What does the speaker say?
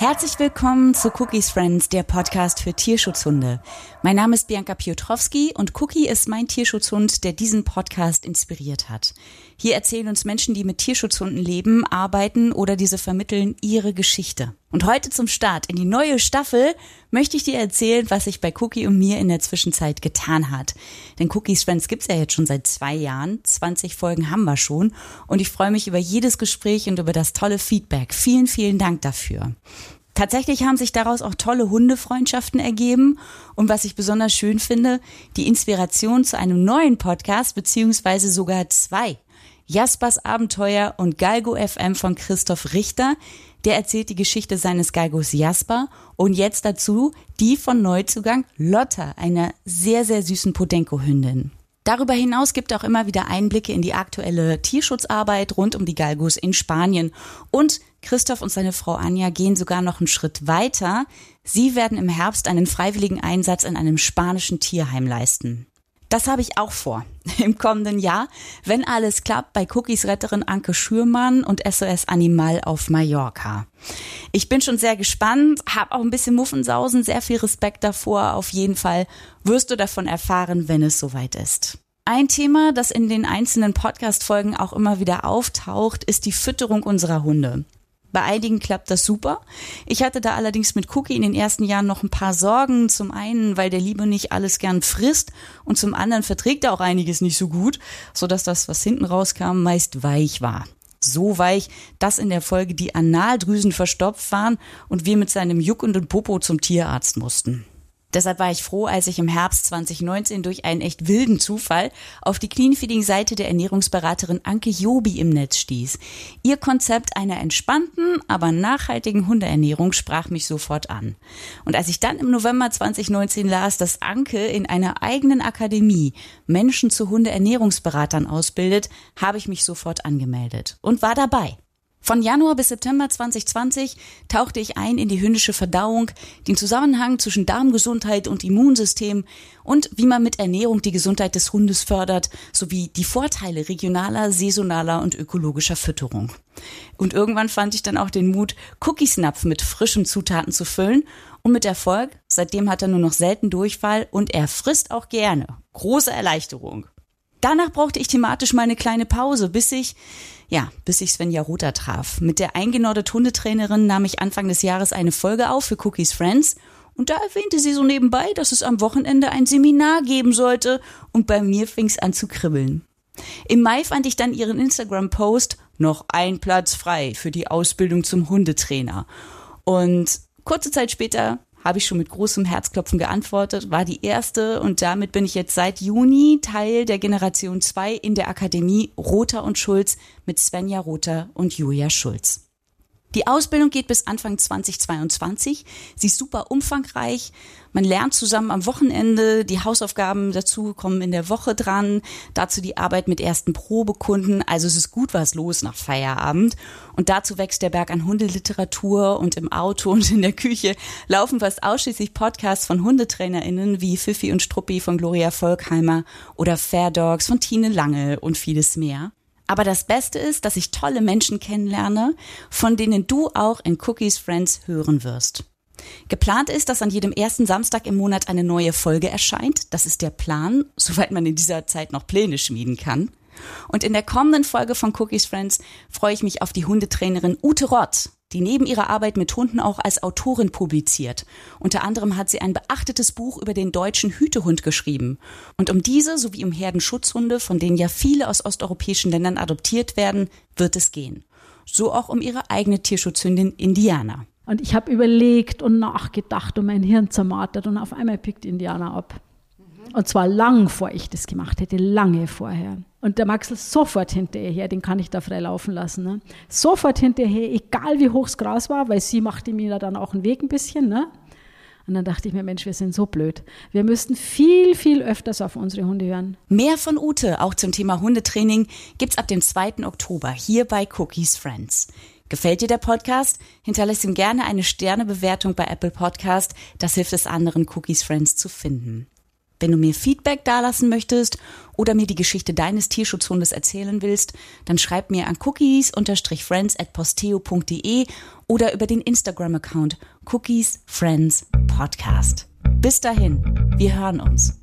Herzlich willkommen zu Cookies Friends, der Podcast für Tierschutzhunde. Mein Name ist Bianca Piotrowski und Cookie ist mein Tierschutzhund, der diesen Podcast inspiriert hat. Hier erzählen uns Menschen, die mit Tierschutzhunden leben, arbeiten oder diese vermitteln, ihre Geschichte. Und heute zum Start in die neue Staffel möchte ich dir erzählen, was sich bei Cookie und mir in der Zwischenzeit getan hat. Denn Cookies Friends gibt's ja jetzt schon seit zwei Jahren. 20 Folgen haben wir schon. Und ich freue mich über jedes Gespräch und über das tolle Feedback. Vielen, vielen Dank dafür. Tatsächlich haben sich daraus auch tolle Hundefreundschaften ergeben und was ich besonders schön finde, die Inspiration zu einem neuen Podcast beziehungsweise sogar zwei. Jaspers Abenteuer und Galgo FM von Christoph Richter. Der erzählt die Geschichte seines Galgos Jasper und jetzt dazu die von Neuzugang Lotta, einer sehr, sehr süßen Podenco-Hündin. Darüber hinaus gibt er auch immer wieder Einblicke in die aktuelle Tierschutzarbeit rund um die Galgos in Spanien. Und Christoph und seine Frau Anja gehen sogar noch einen Schritt weiter. Sie werden im Herbst einen freiwilligen Einsatz in einem spanischen Tierheim leisten. Das habe ich auch vor im kommenden Jahr, wenn alles klappt, bei Cookies Retterin Anke Schürmann und SOS Animal auf Mallorca. Ich bin schon sehr gespannt, habe auch ein bisschen Muffensausen, sehr viel Respekt davor. Auf jeden Fall wirst du davon erfahren, wenn es soweit ist. Ein Thema, das in den einzelnen Podcast-Folgen auch immer wieder auftaucht, ist die Fütterung unserer Hunde. Bei einigen klappt das super. Ich hatte da allerdings mit Cookie in den ersten Jahren noch ein paar Sorgen. Zum einen, weil der Liebe nicht alles gern frisst und zum anderen verträgt er auch einiges nicht so gut, sodass das, was hinten rauskam, meist weich war. So weich, dass in der Folge die Analdrüsen verstopft waren und wir mit seinem juckenden Popo zum Tierarzt mussten. Deshalb war ich froh, als ich im Herbst 2019 durch einen echt wilden Zufall auf die Clean-Feeding-Seite der Ernährungsberaterin Anke Jobi im Netz stieß. Ihr Konzept einer entspannten, aber nachhaltigen Hundeernährung sprach mich sofort an. Und als ich dann im November 2019 las, dass Anke in einer eigenen Akademie Menschen zu Hundeernährungsberatern ausbildet, habe ich mich sofort angemeldet und war dabei. Von Januar bis September 2020 tauchte ich ein in die hündische Verdauung, den Zusammenhang zwischen Darmgesundheit und Immunsystem und wie man mit Ernährung die Gesundheit des Hundes fördert, sowie die Vorteile regionaler, saisonaler und ökologischer Fütterung. Und irgendwann fand ich dann auch den Mut, Cookiesnapf mit frischen Zutaten zu füllen und mit Erfolg. Seitdem hat er nur noch selten Durchfall und er frisst auch gerne. Große Erleichterung. Danach brauchte ich thematisch mal eine kleine Pause, bis ich ja, bis ich Svenja Rother traf. Mit der eingenordet Hundetrainerin nahm ich Anfang des Jahres eine Folge auf für Cookies Friends und da erwähnte sie so nebenbei, dass es am Wochenende ein Seminar geben sollte und bei mir fing's an zu kribbeln. Im Mai fand ich dann ihren Instagram-Post noch ein Platz frei für die Ausbildung zum Hundetrainer. Und kurze Zeit später habe ich schon mit großem Herzklopfen geantwortet, war die erste und damit bin ich jetzt seit Juni Teil der Generation 2 in der Akademie Rother und Schulz mit Svenja Rother und Julia Schulz. Die Ausbildung geht bis Anfang 2022. Sie ist super umfangreich. Man lernt zusammen am Wochenende. Die Hausaufgaben dazu kommen in der Woche dran. Dazu die Arbeit mit ersten Probekunden. Also es ist gut was los nach Feierabend. Und dazu wächst der Berg an Hundeliteratur und im Auto und in der Küche laufen fast ausschließlich Podcasts von HundetrainerInnen wie Fifi und Struppi von Gloria Volkheimer oder Fair Dogs von Tine Lange und vieles mehr. Aber das Beste ist, dass ich tolle Menschen kennenlerne, von denen du auch in Cookies Friends hören wirst. Geplant ist, dass an jedem ersten Samstag im Monat eine neue Folge erscheint. Das ist der Plan, soweit man in dieser Zeit noch Pläne schmieden kann. Und in der kommenden Folge von Cookies Friends freue ich mich auf die Hundetrainerin Ute Rott, die neben ihrer Arbeit mit Hunden auch als Autorin publiziert. Unter anderem hat sie ein beachtetes Buch über den deutschen Hütehund geschrieben. Und um diese sowie um Herdenschutzhunde, von denen ja viele aus osteuropäischen Ländern adoptiert werden, wird es gehen. So auch um ihre eigene Tierschutzhündin Indiana. Und ich habe überlegt und nachgedacht und mein Hirn zermartert und auf einmal pickt Indiana ab. Und zwar lang, vor ich das gemacht hätte, lange vorher. Und der Maxel sofort hinterher, den kann ich da frei laufen lassen. Ne? Sofort hinterher, egal wie hoch das Gras war, weil sie machte mir dann auch einen Weg ein bisschen. Ne? Und dann dachte ich mir, Mensch, wir sind so blöd. Wir müssten viel, viel öfters auf unsere Hunde hören. Mehr von Ute, auch zum Thema Hundetraining, gibt's ab dem 2. Oktober hier bei Cookies Friends. Gefällt dir der Podcast? Hinterlass ihm gerne eine Sternebewertung bei Apple Podcast. Das hilft es anderen Cookies Friends zu finden. Wenn du mir Feedback dalassen möchtest oder mir die Geschichte deines Tierschutzhundes erzählen willst, dann schreib mir an cookies-friends at posteo.de oder über den Instagram-Account Cookies Friends Podcast. Bis dahin, wir hören uns.